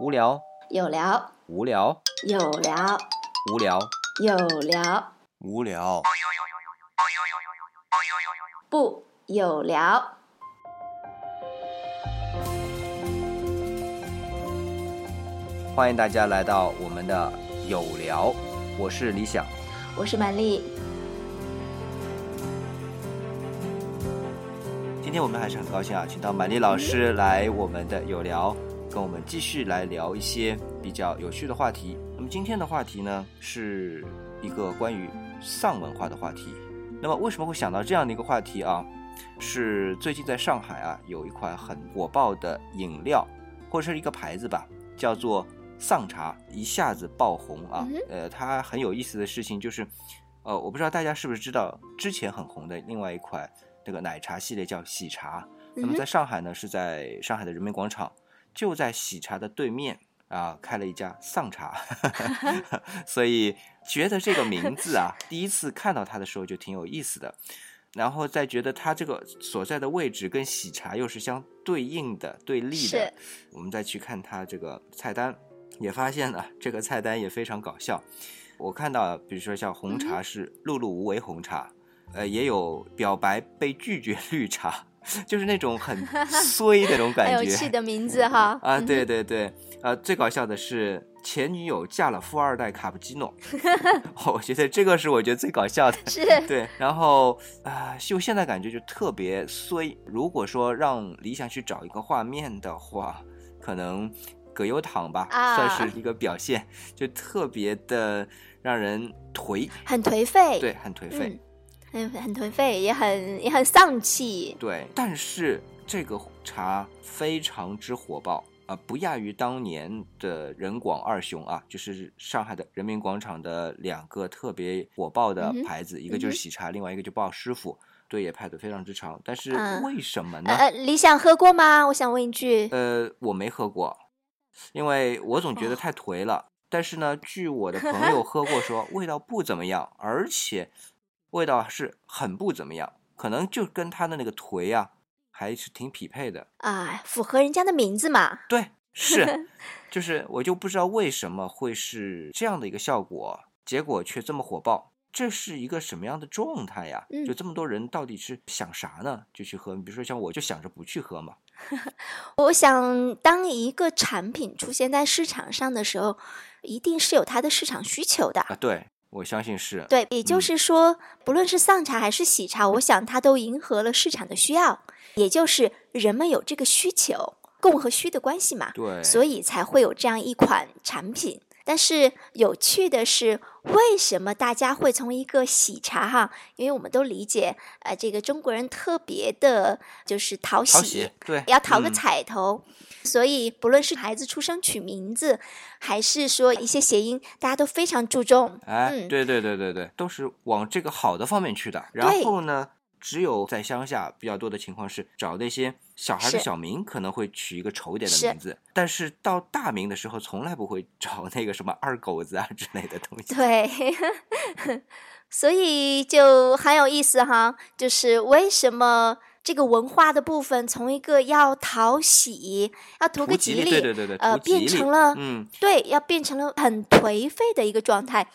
无聊，有聊，无聊，有聊，无聊，有聊，无聊。不有聊。欢迎大家来到我们的有聊，我是李想。我是满丽，今天我们还是很高兴啊，请到满丽老师来我们的有聊，跟我们继续来聊一些比较有趣的话题。那么今天的话题呢，是一个关于丧文化的话题。那么为什么会想到这样的一个话题啊？是最近在上海啊，有一款很火爆的饮料，或者是一个牌子吧，叫做丧茶，一下子爆红啊。呃，它很有意思的事情就是，呃，我不知道大家是不是知道，之前很红的另外一款那个奶茶系列叫喜茶。那么在上海呢，是在上海的人民广场，就在喜茶的对面啊，开了一家丧茶。所以觉得这个名字啊，第一次看到它的时候就挺有意思的。然后再觉得它这个所在的位置跟喜茶又是相对应的、对立的，我们再去看它这个菜单，也发现了这个菜单也非常搞笑。我看到，比如说像红茶是碌碌无为红茶，呃，也有表白被拒绝绿茶，就是那种很衰的那种感觉。有趣的名字哈。啊，对对对，呃，最搞笑的是前女友嫁了富二代卡布基诺，我觉得这个是我觉得最搞笑的。是，对，然后啊、就现在感觉就特别衰。如果说让理想去找一个画面的话，可能葛优躺吧，啊算是一个表现，就特别的让人颓，很颓废。对，很颓废。嗯，很很颓废，也很也很丧气。对，但是这个茶非常之火爆啊、不亚于当年的人广二雄啊，就是上海的人民广场的两个特别火爆的牌子，一个就是喜茶，另外一个就鲍师傅，对也排的非常之长。但是嗯为什么呢？呃，呃理想喝过吗？我想问一句。呃，我没喝过，因为我总哦觉得太颓了。但是呢，据我的朋友 喝过说，味道不怎么样，而且味道是很不怎么样，可能就跟他的那个颓啊，还是挺匹配的。啊，符合人家的名字嘛。对，是，就是我就不知道为什么会是这样的一个效果，结果却这么火爆。这是一个什么样的状态呀？嗯就这么多人到底是想啥呢？就去喝？比如说像我就想着不去喝嘛。我想，当一个产品出现在市场上的时候，一定是有它的市场需求的。啊，对，我相信是。对，也就嗯是说，不论是丧茶还是喜茶，我想它都迎合了市场的需要，也就是人们有这个需求，供和需的关系嘛，对，所以才会有这样一款产品。但是有趣的是，为什么大家会从一个喜茶哈？因为我们都理解，呃，这个中国人特别的就是讨喜，讨喜，对，要讨个嗯彩头，所以不论是孩子出生取名字，还是说一些谐音，大家都非常注重。哎，嗯对对对对对，都是往这个好的方面去的。然后呢，只有在乡下比较多的情况是找那些小孩的小名，可能会取一个丑一点的名字，但是到大名的时候，从来不会找那个什么二狗子啊之类的东西。对，所以就很有意思哈，就是为什么这个文化的部分，从一个要讨喜、要图个吉利，对对对对，呃，变成了嗯，对，要变成了很颓废的一个状态。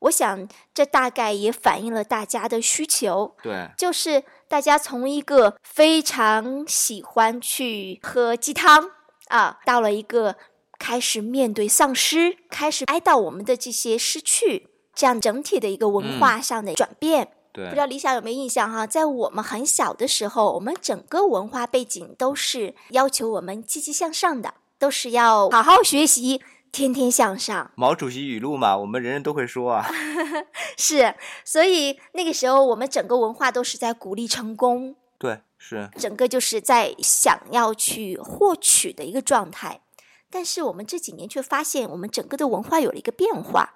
我想，这大概也反映了大家的需求，对，就是大家从一个非常喜欢去喝鸡汤啊，到了一个开始面对丧失，开始哀悼我们的这些失去，这样整体的一个文化上的转变。对，不知道李想有没有印象哈？在我们很小的时候，我们整个文化背景都是要求我们积极向上的，都是要好好学习，天天向上。毛主席语录嘛，我们人人都会说啊。是，所以那个时候我们整个文化都是在鼓励成功，对，是，整个就是在想要去获取的一个状态。但是我们这几年却发现，我们整个的文化有了一个变化，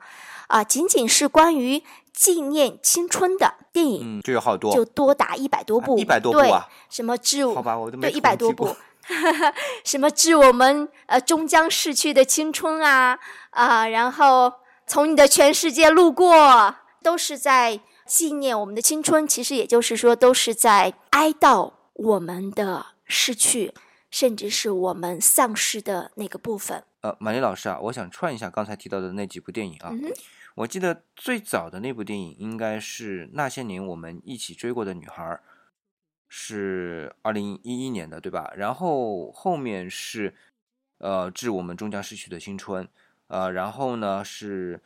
啊，仅仅是关于纪念青春的电影嗯，就有好多，就多达一百多部，一百多部啊，什么致好吧，我都没对一百多部，什么致我们呃终将逝去的青春啊啊，然后从你的全世界路过，都是在纪念我们的青春。其实也就是说，都是在哀悼我们的逝去，甚至是我们丧失的那个部分。呃，马丽老师啊，我想串一下刚才提到的那几部电影啊。嗯哼我记得最早的那部电影应该是那些年我们一起追过的女孩，是二零一一年的，对吧？然后后面是呃致我们终将逝去的青春，呃，然后呢是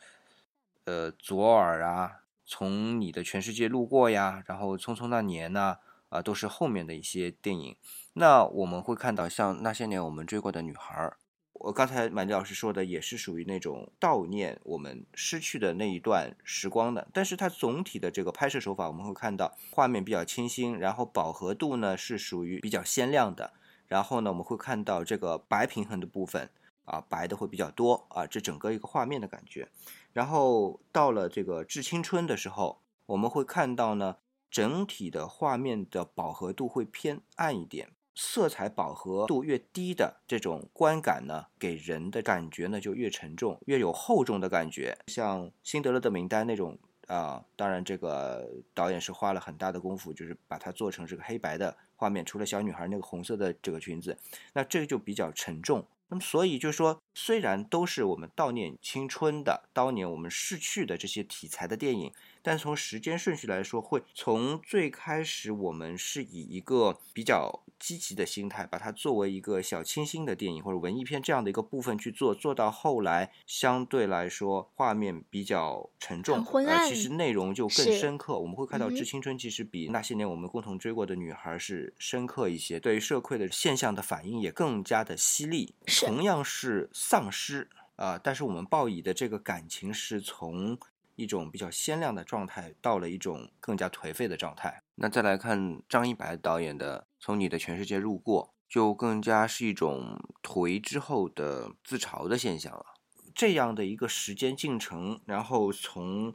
呃左耳啊，从你的全世界路过呀，然后匆匆那年呐、啊，都是后面的一些电影。那我们会看到像那些年我们追过的女孩。我刚才满地老师说的也是属于那种悼念我们失去的那一段时光的，但是它总体的这个拍摄手法，我们会看到画面比较清新，然后饱和度呢是属于比较鲜亮的，然后呢我们会看到这个白平衡的部分啊白的会比较多啊，这整个一个画面的感觉。然后到了这个致青春的时候，我们会看到呢整体的画面的饱和度会偏暗一点。色彩饱和度越低的这种观感呢，给人的感觉呢就越沉重，越有厚重的感觉。像《辛德勒的名单》那种啊、当然这个导演是花了很大的功夫，就是把它做成这个黑白的画面，除了小女孩那个红色的这个裙子，那这个就比较沉重。那么所以就是说，虽然都是我们悼念青春的、悼念我们逝去的这些题材的电影，但从时间顺序来说，会从最开始我们是以一个比较积极的心态，把它作为一个小清新的电影或者文艺片这样的一个部分去做，做到后来相对来说画面比较沉重，很昏暗呃，其实内容就更深刻。我们会看到《致青春》其实比那些年我们共同追过的女孩是深刻一些，对于社会的现象的反应也更加的犀利。同样是丧尸啊、但是我们报以的这个感情是从一种比较鲜亮的状态到了一种更加颓废的状态。那再来看张一白导演的《从你的全世界路过》，就更加是一种颓之后的自嘲的现象了。这样的一个时间进程，然后从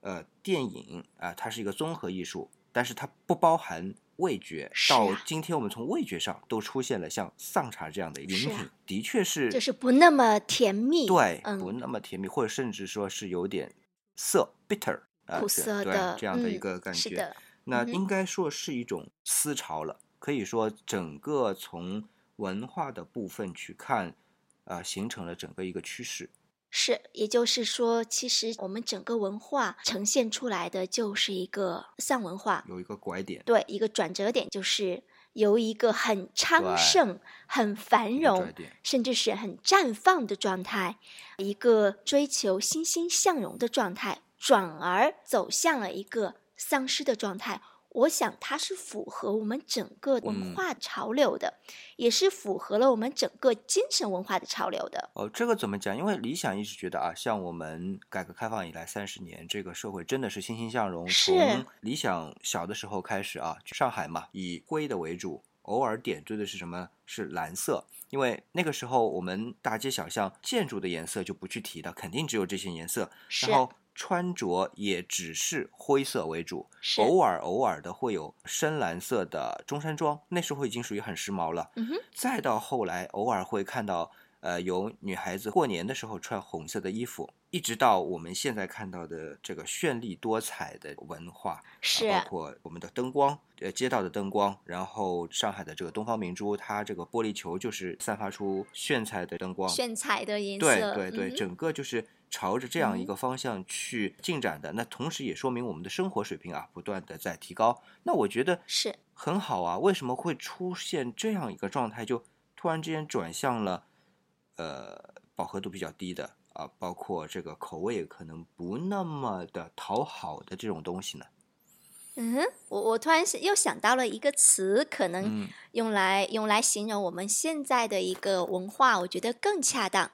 呃电影啊、它是一个综合艺术，但是它不包含味觉。到今天我们从味觉上都出现了像丧茶这样的饮品，啊的确是就是不那么甜蜜，对，嗯不那么甜蜜，或者甚至说是有点涩 bitter 啊、苦涩的，这样的一嗯个感觉。那应该说是一种思潮了，可以说整个从文化的部分去看，啊、形成了整个一个趋势。是，也就是说，其实我们整个文化呈现出来的就是一个丧文化，有一个拐点，对，一个转折点就是由一个很昌盛、很繁荣。甚至是很绽放的状态，一个追求欣欣向荣的状态，转而走向了一个丧失的状态。我想它是符合我们整个文嗯化潮流的，也是符合了我们整个精神文化的潮流的。哦，这个怎么讲？因为理想一直觉得啊，像我们改革开放以来三十年，这个社会真的是欣欣向荣。是从理想小的时候开始啊，上海嘛，以灰的为主，偶尔点缀的是什么？是蓝色。因为那个时候我们大街小巷建筑的颜色就不去提的，肯定只有这些颜色。是然后穿着也只是灰色为主，偶尔偶尔的会有深蓝色的中山装，那时候已经属于很时髦了。再到后来，偶尔会看到，呃，有女孩子过年的时候穿红色的衣服，一直到我们现在看到的这个绚丽多彩的文化，是啊包括我们的灯光，呃，街道的灯光，然后上海的这个东方明珠，它这个玻璃球就是散发出炫彩的灯光，炫彩的颜对色，对对，嗯整个就是朝着这样一嗯个方向去进展的。那同时也说明我们的生活水平啊，不断的在提高。那我觉得是很好啊。为什么会出现这样一个状态，就突然之间转向了呃饱和度比较低的啊，包括这个口味可能不那么的讨好的这种东西呢？嗯，我我突然是又想到了一个词，可能嗯，用来、用来形容我们现在的一个文化，我觉得更恰当。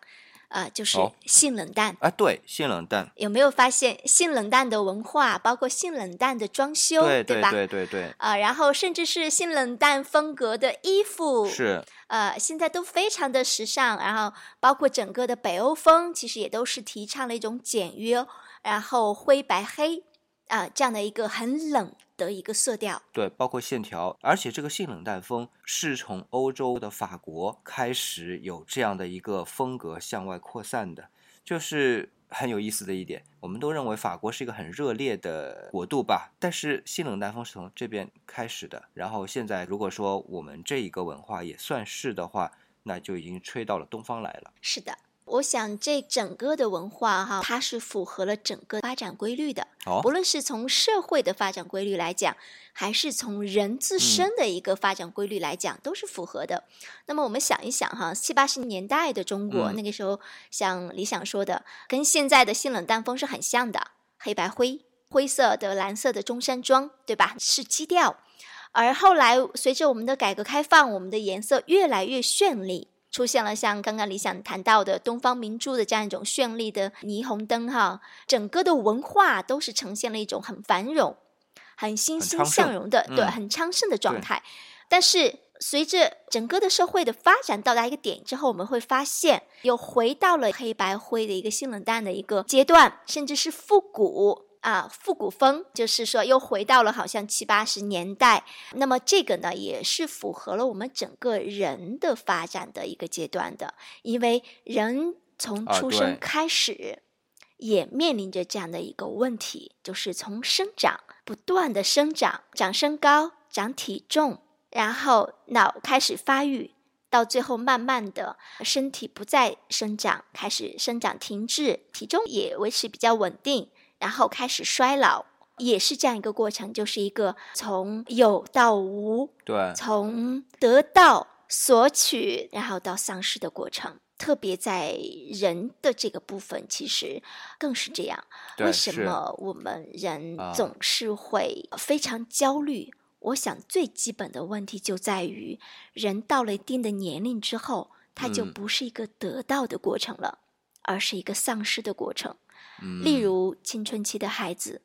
呃，就是哦性冷淡。啊，对，性冷淡，有没有发现性冷淡的文化，包括性冷淡的装修，对对吧？对对对，啊、然后甚至是性冷淡风格的衣服，是呃，现在都非常的时尚，然后包括整个的北欧风，其实也都是提倡了一种简约，然后灰白黑啊、这样的一个很冷的一个色调。对，包括线条，而且这个性冷淡风是从欧洲的法国开始有这样的一个风格向外扩散的，就是很有意思的一点。我们都认为法国是一个很热烈的国度吧，但是性冷淡风是从这边开始的。然后现在如果说我们这一个文化也算是的话，那就已经吹到了东方来了。是的。我想，这整个的文化哈，它是符合了整个发展规律的。哦，不论是从社会的发展规律来讲，还是从人自身的一个发展规律来讲，都是符合的。那么，我们想一想哈，七八十年代的中国，那个时候像李想说的，跟现在的性冷淡风是很像的，黑白灰、灰色的、蓝色的中山装，对吧？是基调。而后来，随着我们的改革开放，我们的颜色越来越绚丽。出现了像刚刚李想谈到的东方明珠的这样一种绚丽的霓虹灯哈，整个的文化都是呈现了一种很繁荣、很欣欣向荣的，对，很昌盛的状态。但是随着整个的社会的发展到达一个点之后，我们会发现又回到了黑白灰的一个性冷淡的一个阶段，甚至是复古。啊，复古风就是说又回到了好像七八十年代。那么这个呢，也是符合了我们整个人的发展的一个阶段的，因为人从出生开始，也面临着这样的一个问题，就是从生长不断的生长，长身高，长体重，然后脑开始发育，到最后慢慢的身体不再生长，开始生长停滞，体重也维持比较稳定。然后开始衰老，也是这样一个过程，就是一个从有到无，对，从得到索取，然后到丧失的过程。特别在人的这个部分，其实更是这样。为什么我们人总是会非常焦虑？我想最基本的问题就在于，人到了一定的年龄之后，它就不是一个得到的过程了，而是一个丧失的过程。例如青春期的孩子，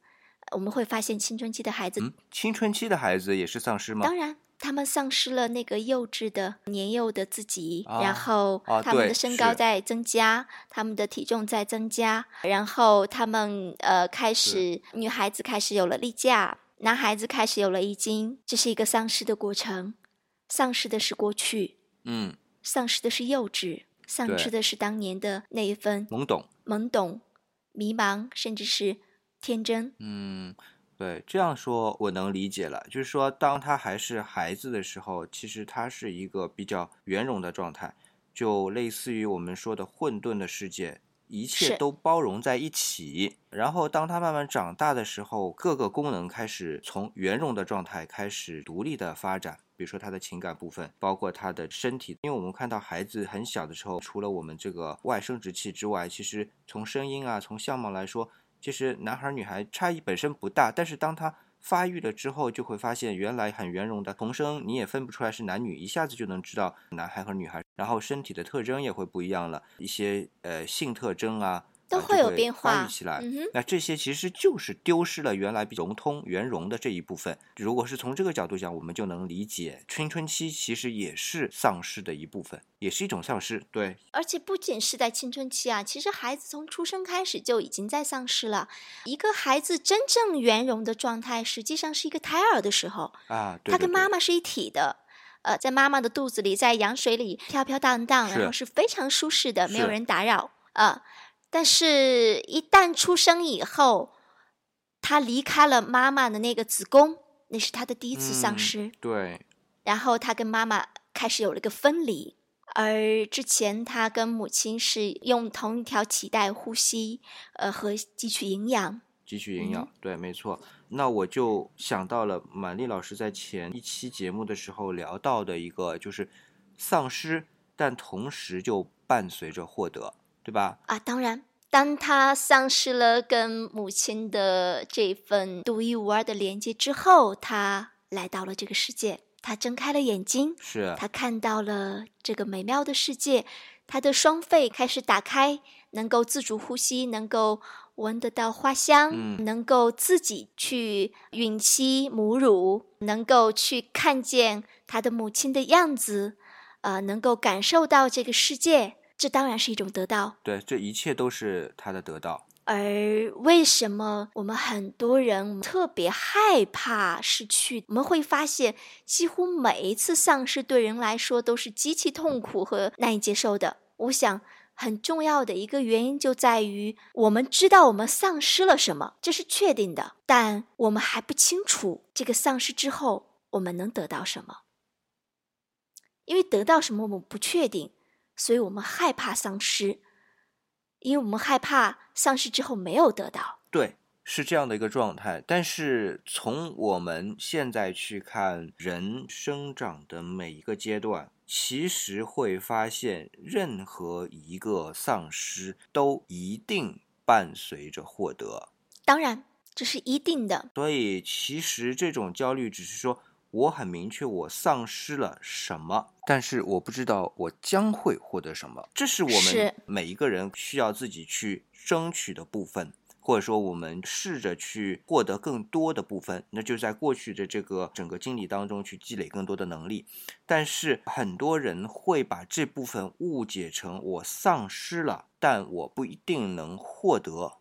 我们会发现青春期的孩子，青春期的孩子也是丧失吗？当然，他们丧失了那个幼稚的年幼的自己，然后他们的身高在增加，他们的体重在增加，然后他们呃开始，女孩子开始有了例假，男孩子开始有了遗精，这是一个丧失的过程，丧失的是过去，嗯，丧失的是幼稚，丧失的是当年的那一份懵懂，懵懂。迷茫，甚至是天真。嗯，对，这样说我能理解了。就是说，当他还是孩子的时候，其实他是一个比较圆融的状态，就类似于我们说的混沌的世界，一切都包容在一起。然后，当他慢慢长大的时候，各个功能开始从圆融的状态开始独立的发展。比如说他的情感部分，包括他的身体，因为我们看到孩子很小的时候，除了我们这个外生殖器之外，其实从声音啊，从相貌来说，其实男孩女孩差异本身不大。但是当他发育了之后，就会发现原来很圆融的童声，你也分不出来是男女，一下子就能知道男孩和女孩。然后身体的特征也会不一样了，一些呃性特征啊。都会有变化起来，那这些其实就是丢失了原来融通圆融的这一部分。如果是从这个角度讲，我们就能理解青春期其实也是丧失的一部分，也是一种丧失。对，而且不仅是在青春期啊，其实孩子从出生开始就已经在丧失了。一个孩子真正圆融的状态，实际上是一个胎儿的时候啊，他跟妈妈是一体的，呃，在妈妈的肚子里，在羊水里飘飘荡荡，然后是非常舒适的，没有人打扰啊。但是，一旦出生以后，他离开了妈妈的那个子宫，那是他的第一次丧失。对。然后他跟妈妈开始有了个分离，而之前他跟母亲是用同一条脐带呼吸，呃，和汲取营养。汲取营养，对，没错。那我就想到了满丽老师在前一期节目的时候聊到的一个，就是丧失，但同时就伴随着获得。对吧？啊，当然，当他丧失了跟母亲的这份独一无二的连接之后，他来到了这个世界，他睁开了眼睛，是他看到了这个美妙的世界，他的双肺开始打开，能够自主呼吸，能够闻得到花香，能够自己去吮吸母乳，能够去看见他的母亲的样子，呃，能够感受到这个世界。这当然是一种得到，对，这一切都是他的得到。而为什么我们很多人特别害怕失去？我们会发现，几乎每一次丧失对人来说都是极其痛苦和难以接受的。我想，很重要的一个原因就在于，我们知道我们丧失了什么，这是确定的，但我们还不清楚这个丧失之后我们能得到什么。因为得到什么我们不确定，所以我们害怕丧失，因为我们害怕丧失之后没有得到。对，是这样的一个状态。但是从我们现在去看人生长的每一个阶段，其实会发现，任何一个丧失都一定伴随着获得。当然，这是一定的。所以，其实这种焦虑只是说。我很明确，我丧失了什么，但是我不知道我将会获得什么。这是我们每一个人需要自己去争取的部分，或者说我们试着去获得更多的部分。那就在过去的这个整个经历当中去积累更多的能力。但是很多人会把这部分误解成我丧失了，但我不一定能获得，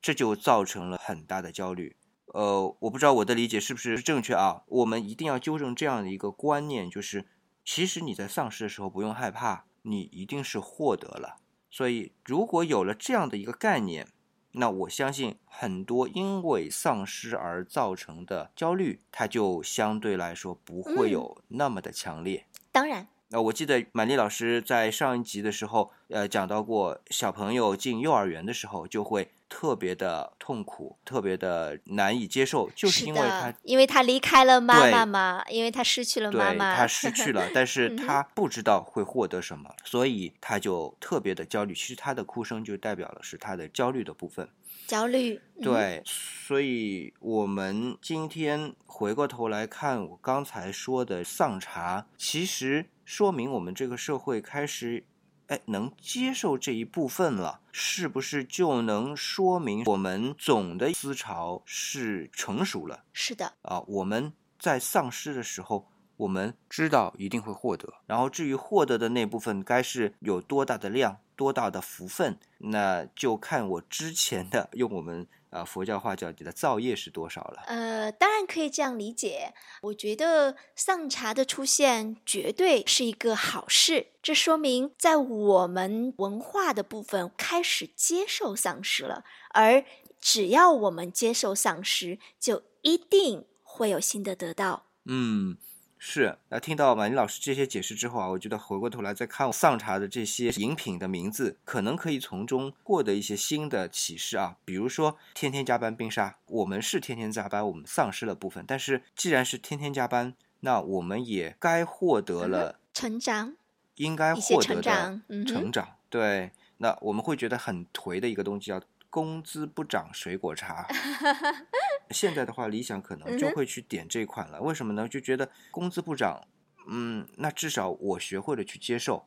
这就造成了很大的焦虑。呃，我不知道我的理解是不是正确啊？我们一定要纠正这样的一个观念，就是其实你在丧失的时候不用害怕，你一定是获得了。所以如果有了这样的一个概念，那我相信很多因为丧失而造成的焦虑，它就相对来说不会有那么的强烈。当然。那我记得满丽老师在上一集的时候，呃，讲到过小朋友进幼儿园的时候就会特别的痛苦，特别的难以接受，就是因为他因为他离开了妈妈嘛，因为他失去了妈妈，他失去了，但是他不知道会获得什么，所以他就特别的焦虑。其实他的哭声就代表了是他的焦虑的部分。焦虑，对，所以我们今天回过头来看我刚才说的丧茶，其实说明我们这个社会开始，哎，能接受这一部分了，是不是就能说明我们总的思潮是成熟了？是的，啊，我们在丧失的时候。我们知道一定会获得，然后至于获得的那部分该是有多大的量、多大的福分，那就看我之前的用我们啊佛教话叫你的造业是多少了。呃，当然可以这样理解。我觉得丧茶的出现绝对是一个好事，这说明在我们文化的部分开始接受丧失了，而只要我们接受丧失，就一定会有新的得到。嗯。是，那听到马林老师这些解释之后啊，我觉得回过头来再看丧茶的这些饮品的名字，可能可以从中获得一些新的启示啊。比如说天天加班冰沙，我们是天天加班，我们丧失了部分，但是既然是天天加班，那我们也该获得了成长，应该获得的成长。对，那我们会觉得很颓的一个东西叫工资不涨水果茶。现在的话，理想可能就会去点这款了。为什么呢？就觉得工资不涨，嗯，那至少我学会了去接受，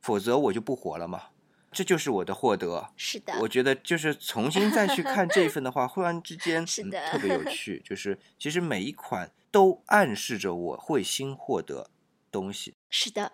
否则我就不活了嘛。这就是我的获得。是的，我觉得就是重新再去看这份的话，忽然之间 是的特别有 趣。就是其实每一款都暗示着我会新获得东西。是的，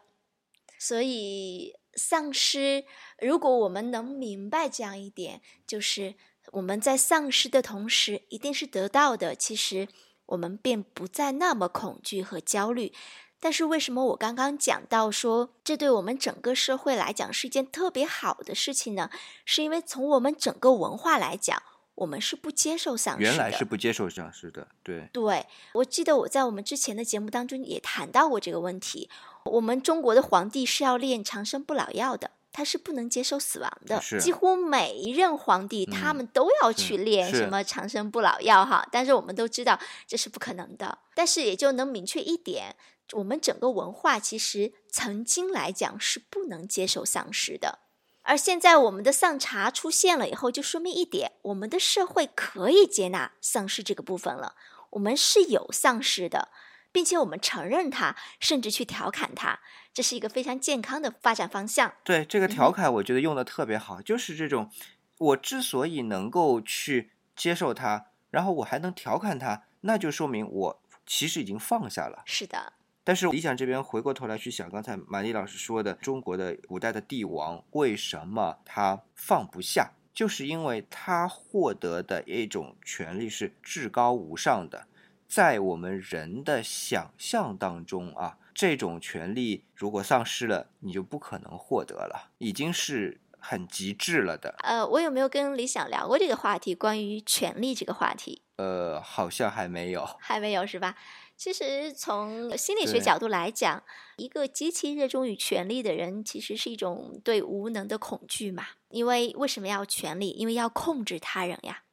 所以丧失，如果我们能明白这样一点，就是。我们在丧失的同时，一定是得到的。其实我们便不再那么恐惧和焦虑。但是为什么我刚刚讲到说，这对我们整个社会来讲是一件特别好的事情呢？是因为从我们整个文化来讲，我们是不接受丧失的。原来是不接受丧失的，对。对，我记得我在我们之前的节目当中也谈到过这个问题。我们中国的皇帝是要炼长生不老药的。他是不能接受死亡的，几乎每一任皇帝他们都要去练什么长生不老药哈。但是我们都知道这是不可能的。但是也就能明确一点，我们整个文化其实曾经来讲是不能接受丧尸的。而现在我们的丧茶出现了以后，就说明一点，我们的社会可以接纳丧尸这个部分了。我们是有丧尸的。并且我们承认它，甚至去调侃它，这是一个非常健康的发展方向。对这个调侃，我觉得用的特别好，就是这种，我之所以能够去接受它，然后我还能调侃它，那就说明我其实已经放下了。是的。但是理想这边回过头来去想，刚才马丽老师说的，中国的古代的帝王为什么他放不下，就是因为他获得的一种权利是至高无上的。在我们人的想象当中啊，这种权利如果丧失了，你就不可能获得了，已经是很极致了的。呃，我有没有跟李想聊过这个话题？关于权利这个话题？呃，好像还没有，还没有是吧？其实从心理学角度来讲，一个极其热衷于权力的人，其实是一种对无能的恐惧嘛。因为为什么要权力？因为要控制他人呀，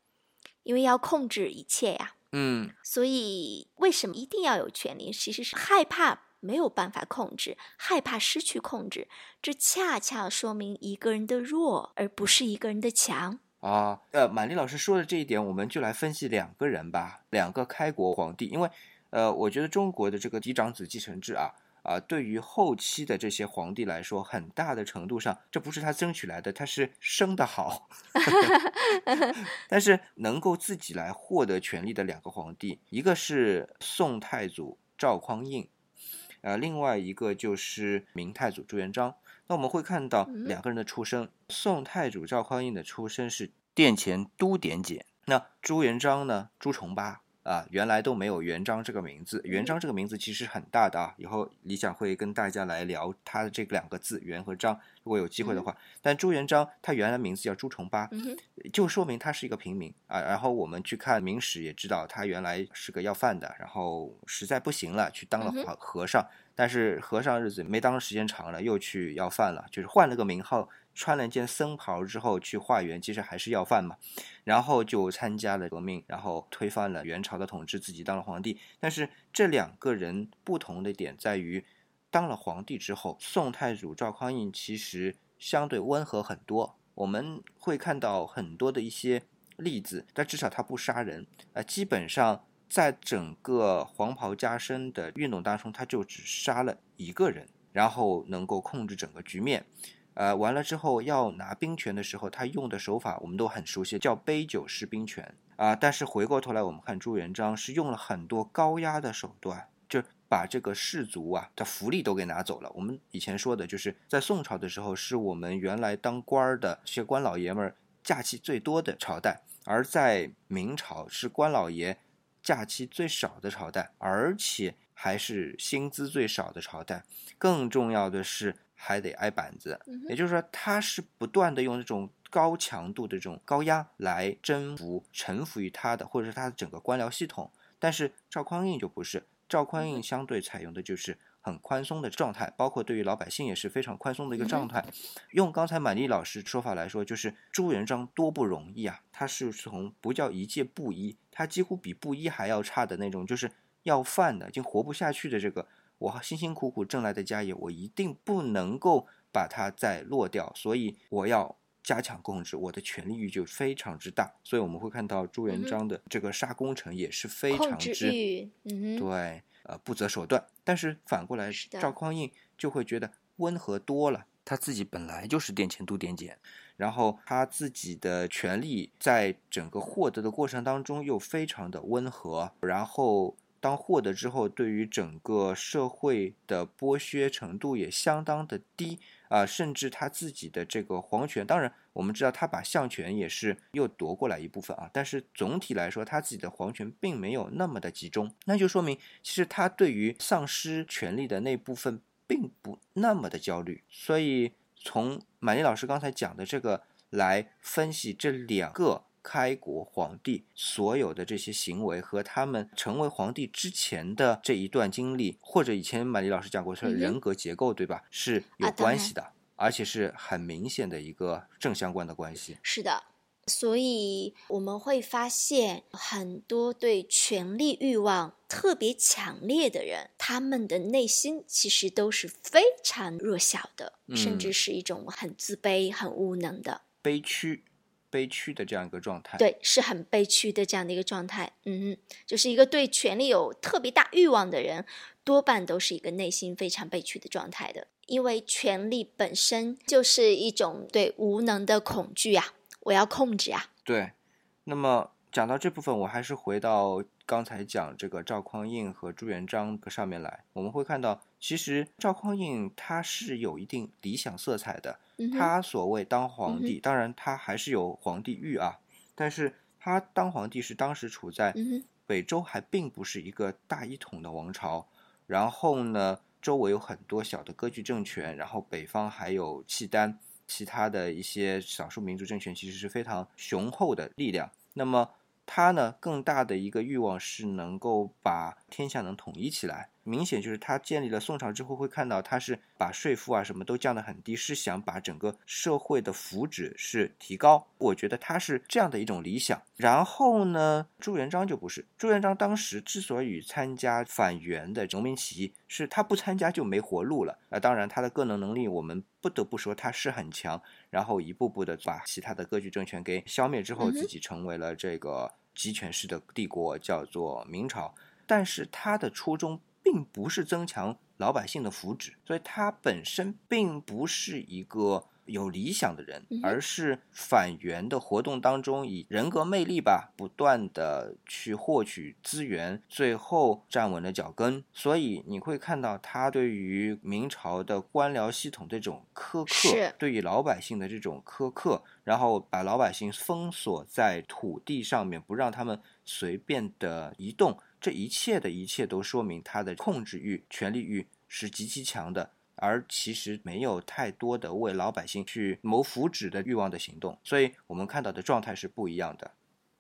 因为要控制一切呀。嗯，所以为什么一定要有权利？其实是害怕没有办法控制，害怕失去控制。这恰恰说明一个人的弱，而不是一个人的强。啊，呃，满丽老师说的这一点，我们就来分析两个人吧，两个开国皇帝，因为，呃，我觉得中国的这个嫡长子继承制啊，啊，对于后期的这些皇帝来说，很大的程度上，这不是他争取来的，他是生的好。但是能够自己来获得权力的两个皇帝，一个是宋太祖赵匡胤，呃，另外一个就是明太祖朱元璋。那我们会看到嗯两个人的出生，宋太祖赵匡胤的出生是殿前都点检，那朱元璋呢，朱重八啊，原来都没有元璋这个名字。元璋这个名字其实很大的啊，以后理想会跟大家来聊他的这两个字元和璋，如果有机会的话。但朱元璋他原来名字叫朱重八，嗯，就说明他是一个平民啊。然后我们去看明史也知道，他原来是个要饭的，然后实在不行了，去当了和尚。但是和尚日子没当时间长了，又去要饭了，就是换了个名号，穿了一件僧袍之后去化缘，其实还是要饭嘛。然后就参加了革命，然后推翻了元朝的统治，自己当了皇帝。但是这两个人不同的点在于，当了皇帝之后，宋太祖赵匡胤其实相对温和很多。我们会看到很多的一些例子，但至少他不杀人，呃，基本上在整个黄袍加身的运动当中，他就只杀了一个人，然后能够控制整个局面。呃，完了之后要拿兵权的时候，他用的手法我们都很熟悉，叫杯酒释兵权啊、但是回过头来，我们看朱元璋是用了很多高压的手段，就把这个士族啊的福利都给拿走了。我们以前说的就是在宋朝的时候，是我们原来当官的这些官老爷们儿假期最多的朝代，而在明朝是官老爷假期最少的朝代，而且还是薪资最少的朝代。更重要的是，还得挨板子。也就是说，他是不断的用这种高强度的这种高压来征服、臣服于他的，或者是他的整个官僚系统。但是赵匡胤就不是，赵匡胤相对采用的就是很宽松的状态，包括对于老百姓也是非常宽松的一个状态。用刚才满丽老师说法来说，就是朱元璋多不容易啊！他是从不叫一介布衣，他几乎比布衣还要差的那种，就是要饭的，已经活不下去的这个，我辛辛苦苦挣来的家业，我一定不能够把它再落掉，所以我要加强控制，我的权力欲就非常之大。所以我们会看到朱元璋的这个杀功臣也是非常之，嗯，对，呃，不择手段。但是反过来，赵匡胤就会觉得温和多了。他自己本来就是殿前都点检，然后他自己的权力在整个获得的过程当中又非常的温和，然后当获得之后，对于整个社会的剥削程度也相当的低啊、甚至他自己的这个皇权，当然我们知道他把相权也是又夺过来一部分啊，但是总体来说，他自己的皇权并没有那么的集中，那就说明其实他对于丧失权力的那部分并不那么的焦虑，所以从满丽老师刚才讲的这个来分析这两个开国皇帝所有的这些行为和他们成为皇帝之前的这一段经历，或者以前满丽老师讲过是嗯哼人格结构，对吧？是有关系的，而且是很明显的一个正相关的关系。是的。所以我们会发现，很多对权力欲望特别强烈的人，他们的内心其实都是非常弱小的，甚至嗯是一种很自卑、很无能的。悲屈、悲屈的这样一个状态。对，是很悲屈的这样的一个状态。嗯哼，就是一个对权力有特别大欲望的人，多半都是一个内心非常悲屈的状态的，因为权力本身就是一种对无能的恐惧啊，我要控制啊。对，那么讲到这部分，我还是回到刚才讲这个赵匡胤和朱元璋上面来，我们会看到，其实赵匡胤他是有一定理想色彩的。嗯，他所谓当皇嗯帝，当然他还是有皇帝欲啊，但是他当皇帝是当时处在北周还并不是一个大一统的王朝，然后呢，周围有很多小的割据政权，然后北方还有契丹，其他的一些少数民族政权其实是非常雄厚的力量。那么他呢更大的一个欲望是能够把天下能统一起来。明显就是他建立了宋朝之后，会看到他是把税赋啊什么都降得很低，是想把整个社会的福祉是提高。我觉得他是这样的一种理想。然后呢，朱元璋就不是。朱元璋当时之所以参加反元的农民起义，是他不参加就没活路了。啊，当然他的个人能力，我们不得不说他是很强。然后一步步的把其他的割据政权给消灭之后，自己成为了这个集权式的帝国，叫做明朝。但是他的初衷。并不是增强老百姓的福祉，所以他本身并不是一个有理想的人，而是反元的活动当中以人格魅力吧，不断的去获取资源，最后站稳了脚跟。所以你会看到他对于明朝的官僚系统这种苛刻，对于老百姓的这种苛刻，然后把老百姓封锁在土地上面，不让他们随便的移动。这一切的一切都说明他的控制欲、权力欲是极其强的，而其实没有太多的为老百姓去谋福祉的欲望的行动。所以我们看到的状态是不一样的。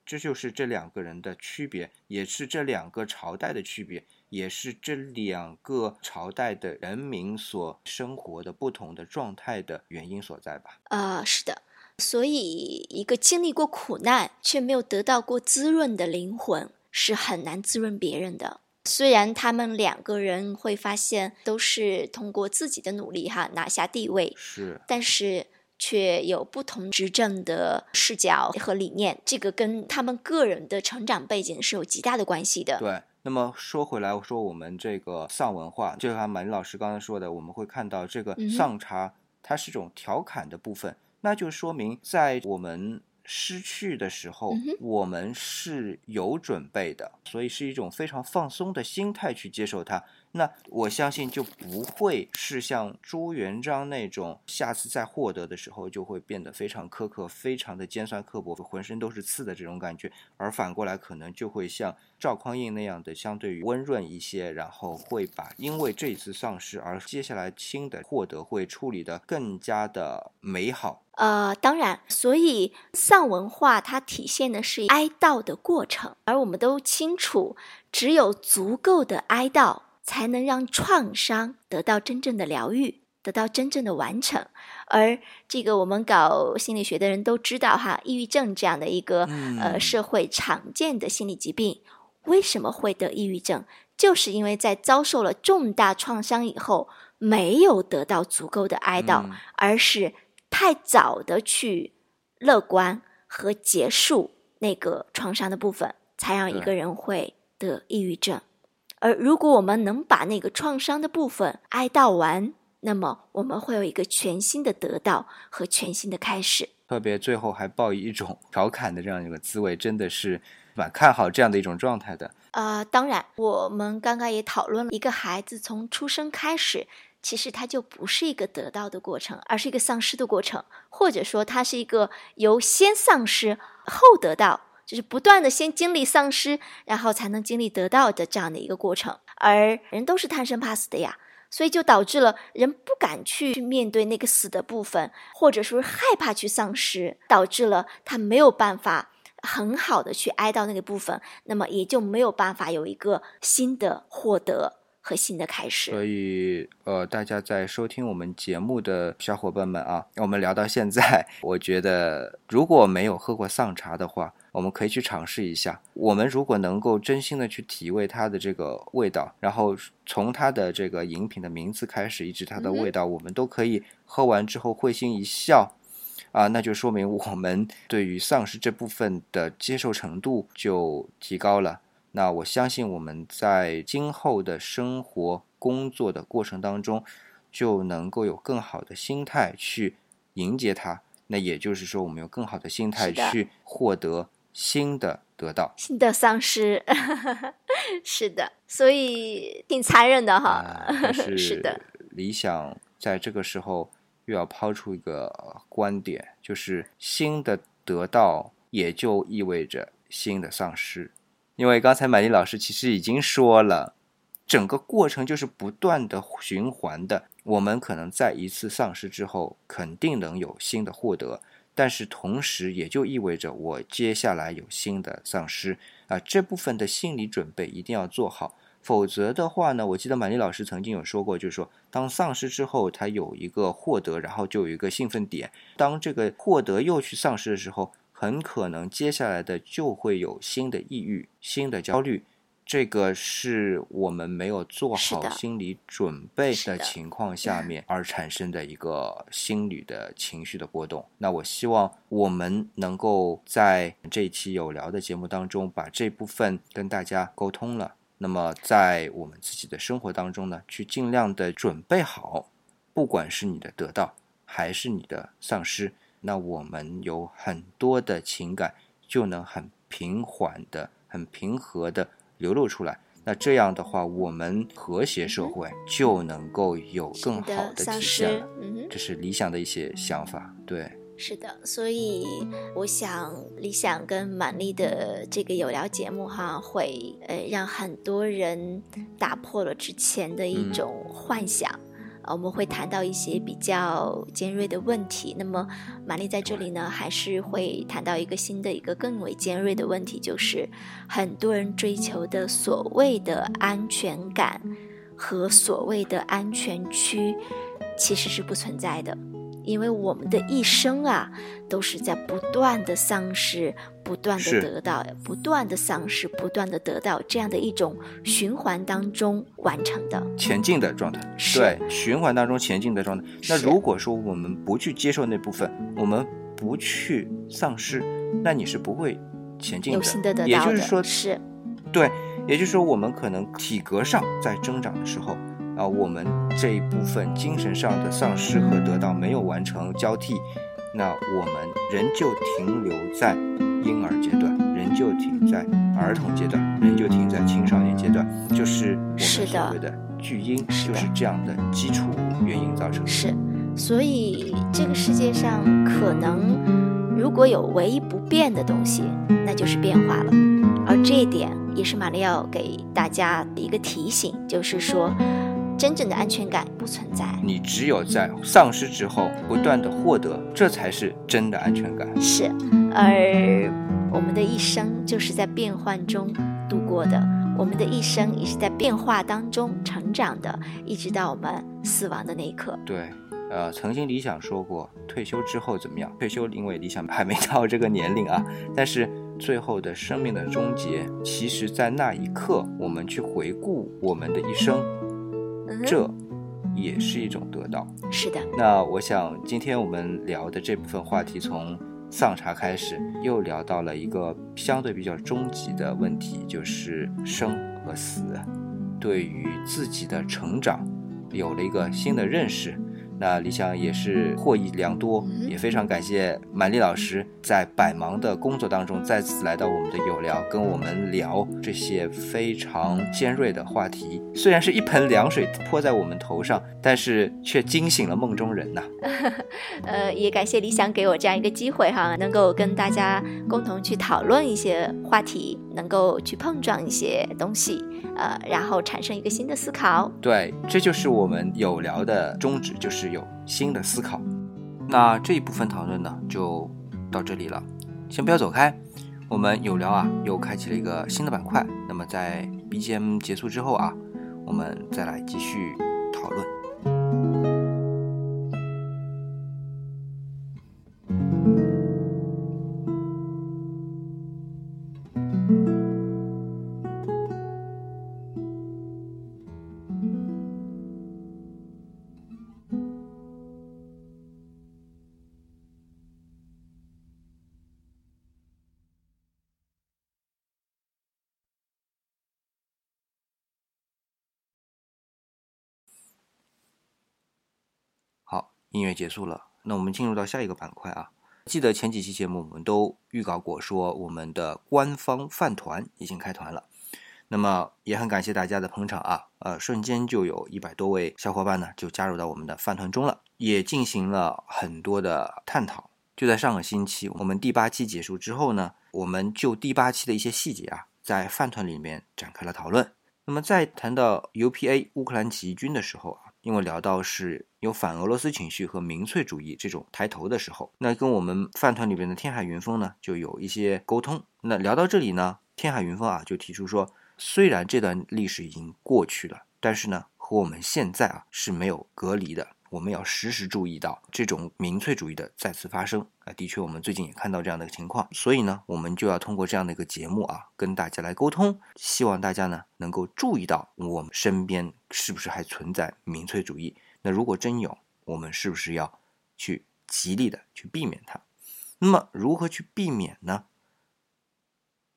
这就是这两个人的区别，也是这两个朝代的区别，也是这两个朝代的人民所生活的不同的状态的原因所在吧？啊，是的。所以，一个经历过苦难却没有得到过滋润的灵魂。是很难滋润别人的。虽然他们两个人会发现都是通过自己的努力哈拿下地位，是，但是却有不同执政的视角和理念，这个跟他们个人的成长背景是有极大的关系的。对。那么说回来，说我们这个丧文化，就像马林老师刚才说的，我们会看到这个丧茶，它是一种调侃的部分，那就说明在我们。失去的时候，我们是有准备的，所以是一种非常放松的心态去接受它。那我相信就不会是像朱元璋那种，下次再获得的时候就会变得非常苛刻、非常的尖酸刻薄，浑身都是刺的这种感觉。而反过来，可能就会像赵匡胤那样的，相对于温润一些，然后会把因为这次丧失而接下来新的获得会处理的更加的美好。呃，当然，所以丧文化它体现的是哀悼的过程，而我们都清楚，只有足够的哀悼。才能让创伤得到真正的疗愈，得到真正的完成。而这个我们搞心理学的人都知道，哈，抑郁症这样的一个呃社会常见的心理疾病，为什么会得抑郁症？就是因为在遭受了重大创伤以后，没有得到足够的哀悼，而是太早的去乐观和结束那个创伤的部分，才让一个人会得抑郁症。而如果我们能把那个创伤的部分哀悼完，那么我们会有一个全新的得到和全新的开始。特别最后还抱以一种调侃的这样一个滋味，真的是蛮看好这样的一种状态的。啊，当然，我们刚刚也讨论了一个孩子从出生开始，其实他就不是一个得到的过程，而是一个丧失的过程，或者说它是一个由先丧失后得到。就是不断的先经历丧失，然后才能经历得到的这样的一个过程。而人都是贪生怕死的呀，所以就导致了人不敢去去面对那个死的部分，或者说是害怕去丧失，导致了他没有办法很好的去哀悼那个部分，那么也就没有办法有一个新的获得和新的开始。所以，呃，大家在收听我们节目的小伙伴们啊，我们聊到现在，我觉得如果没有喝过丧茶的话，我们可以去尝试一下。我们如果能够真心的去体味它的这个味道，然后从它的这个饮品的名字开始，一直它的味道，我们都可以喝完之后会心一笑，啊，那就说明我们对于丧尸这部分的接受程度就提高了。那我相信我们在今后的生活工作的过程当中，就能够有更好的心态去迎接它。那也就是说，我们有更好的心态去获得。新的得到，新的丧失，是的，所以挺残忍的哈。是的，理想在这个时候又要抛出一个观点，就是新的得到也就意味着新的丧失，因为刚才满丽老师其实已经说了，整个过程就是不断的循环的。我们可能在一次丧失之后，肯定能有新的获得。但是同时也就意味着我接下来有新的丧失啊，这部分的心理准备一定要做好。否则的话呢，我记得满丽老师曾经有说过，就是说，当丧失之后，他有一个获得，然后就有一个兴奋点。当这个获得又去丧失的时候，很可能接下来的就会有新的抑郁、新的焦虑。这个是我们没有做好心理准备的情况下面而产生的一个心理的情绪的波动。那我希望我们能够在这一期有聊的节目当中，把这部分跟大家沟通了。那么在我们自己的生活当中呢，去尽量的准备好，不管是你的得到还是你的丧失，那我们有很多的情感就能很平缓的、很平和的。流露出来，那这样的话，我们和谐社会就能够有更好的体现了。这是理想的一些想法，对。是的，所以我想，理想跟满丽的这个有聊节目哈，会呃让很多人打破了之前的一种幻想。我们会谈到一些比较尖锐的问题。那么，玛丽在这里呢，还是会谈到一个新的、一个更为尖锐的问题，就是很多人追求的所谓的安全感和所谓的安全区，其实是不存在的。因为我们的一生啊，都是在不断的丧失、不断的得到、不断的丧失、不断的得到这样的一种循环当中完成的前进的状态。对，循环当中前进的状态。那如果说我们不去接受那部分，我们不去丧失，那你是不会前进的。有新的得到也就是说，是，对，也就是说，我们可能体格上在增长的时候。啊，我们这一部分精神上的丧失和得到没有完成交替，那我们仍旧停留在婴儿阶段，仍旧停在儿童阶段，仍旧停在青少年阶段，就是我们所谓的巨婴，就是这样的基础原因造成的。是，所以这个世界上可能如果有唯一不变的东西，那就是变化了。而这一点也是玛丽要给大家的一个提醒，就是说。真正的安全感不存在，你只有在丧失之后不断的获得，这才是真的安全感。是，而我们的一生就是在变换中度过的，我们的一生也是在变化当中成长的，一直到我们死亡的那一刻。对，呃，曾经理想说过，退休之后怎么样？退休因为理想还没到这个年龄啊，但是最后的生命的终结，其实在那一刻，我们去回顾我们的一生。这也是一种得到。是的。那我想，今天我们聊的这部分话题，从丧茶开始，又聊到了一个相对比较终极的问题，就是生和死。对于自己的成长，有了一个新的认识。那李想也是获益良多，也非常感谢满丽老师在百忙的工作当中再次来到我们的有聊，跟我们聊这些非常尖锐的话题。虽然是一盆凉水泼在我们头上，但是却惊醒了梦中人呐。呃，也感谢李想给我这样一个机会哈，能够跟大家共同去讨论一些话题，能够去碰撞一些东西，呃，然后产生一个新的思考。对，这就是我们有聊的宗旨，就是。有新的思考，那这一部分讨论呢，就到这里了。先不要走开，我们有聊啊，又开启了一个新的板块。那么在 BGM 结束之后啊，我们再来继续讨论。音乐结束了，那我们进入到下一个板块啊。记得前几期节目我们都预告过，说我们的官方饭团已经开团了。那么也很感谢大家的捧场啊，呃，瞬间就有一百多位小伙伴呢就加入到我们的饭团中了，也进行了很多的探讨。就在上个星期，我们第八期结束之后呢，我们就第八期的一些细节啊，在饭团里面展开了讨论。那么在谈到 UPA 乌克兰起义军的时候啊。因为聊到是有反俄罗斯情绪和民粹主义这种抬头的时候，那跟我们饭团里边的天海云峰呢就有一些沟通。那聊到这里呢，天海云峰啊就提出说，虽然这段历史已经过去了，但是呢和我们现在啊是没有隔离的。我们要时时注意到这种民粹主义的再次发生啊！的确，我们最近也看到这样的情况，所以呢，我们就要通过这样的一个节目啊，跟大家来沟通，希望大家呢能够注意到我们身边是不是还存在民粹主义。那如果真有，我们是不是要去极力的去避免它？那么如何去避免呢？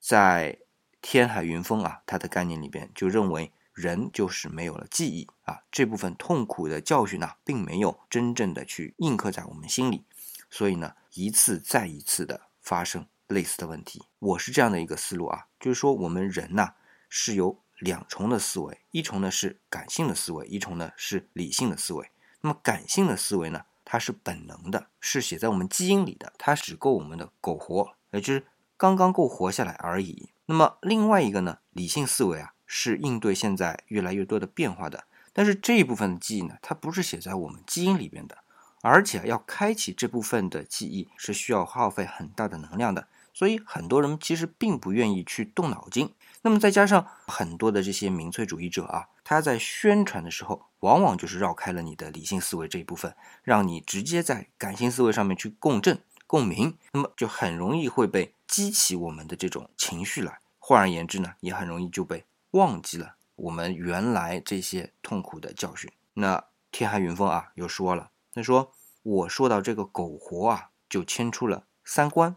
在天海云峰啊，他的概念里边就认为。人就是没有了记忆啊，这部分痛苦的教训呢，并没有真正的去印刻在我们心里，所以呢，一次再一次的发生类似的问题。我是这样的一个思路啊，就是说我们人呐是由两重的思维，一重呢是感性的思维，一重呢是理性的思维。那么感性的思维呢，它是本能的，是写在我们基因里的，它只够我们的苟活，也就是刚刚够活下来而已。那么另外一个呢，理性思维啊。是应对现在越来越多的变化的，但是这一部分的记忆呢，它不是写在我们基因里边的，而且要开启这部分的记忆是需要耗费很大的能量的，所以很多人其实并不愿意去动脑筋。那么再加上很多的这些民粹主义者啊，他在宣传的时候，往往就是绕开了你的理性思维这一部分，让你直接在感性思维上面去共振、共鸣，那么就很容易会被激起我们的这种情绪来。换而言之呢，也很容易就被。忘记了我们原来这些痛苦的教训。那天海云峰啊，又说了，他说：“我说到这个苟活啊，就牵出了三观。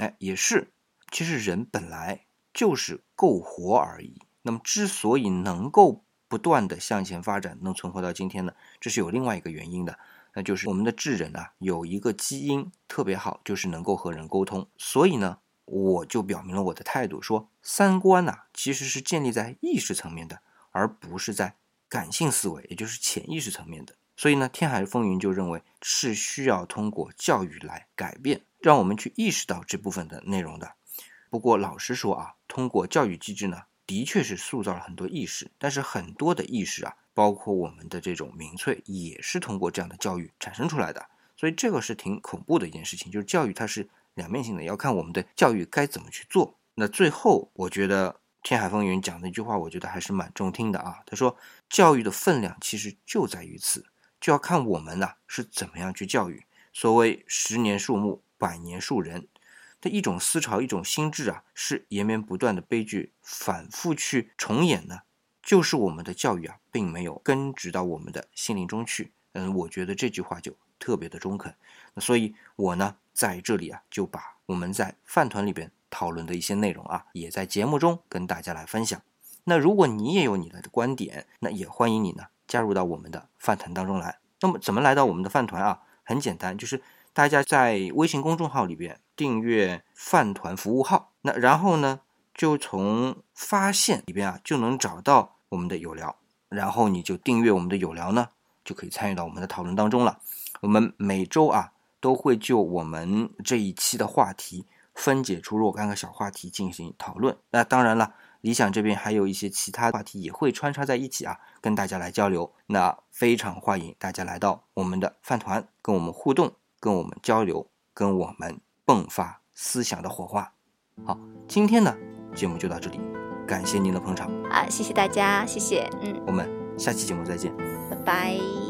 哎，也是，其实人本来就是够活而已。那么之所以能够不断的向前发展，能存活到今天呢，这是有另外一个原因的，那就是我们的智人啊，有一个基因特别好，就是能够和人沟通。所以呢。”我就表明了我的态度，说三观呐其实是建立在意识层面的，而不是在感性思维，也就是潜意识层面的。所以呢，天海风云就认为是需要通过教育来改变，让我们去意识到这部分的内容的。不过老实说啊，通过教育机制呢，的确是塑造了很多意识，但是很多的意识啊，包括我们的这种民粹，也是通过这样的教育产生出来的。所以这个是挺恐怖的一件事情，就是教育它是。两面性的要看我们的教育该怎么去做。那最后，我觉得天海风云讲的一句话，我觉得还是蛮中听的啊。他说，教育的分量其实就在于此，就要看我们呐是怎么样去教育。所谓十年树木，百年树人的一种思潮、一种心智啊，是延绵不断的悲剧反复去重演呢，就是我们的教育啊，并没有根植到我们的心灵中去。嗯，我觉得这句话就特别的中肯。那所以，我呢。在这里啊，就把我们在饭团里边讨论的一些内容啊，也在节目中跟大家来分享。那如果你也有你的观点，那也欢迎你呢加入到我们的饭团当中来。那么怎么来到我们的饭团啊？很简单，就是大家在微信公众号里边订阅饭团服务号，那然后呢，就从发现里边啊就能找到我们的有聊，然后你就订阅我们的有聊呢，就可以参与到我们的讨论当中了。我们每周啊。都会就我们这一期的话题分解出若干个小话题进行讨论。那当然了，理想这边还有一些其他话题也会穿插在一起啊，跟大家来交流。那非常欢迎大家来到我们的饭团，跟我们互动，跟我们交流，跟我们迸发思想的火花。好，今天呢节目就到这里，感谢您的捧场。啊，谢谢大家，谢谢，嗯，我们下期节目再见，拜拜。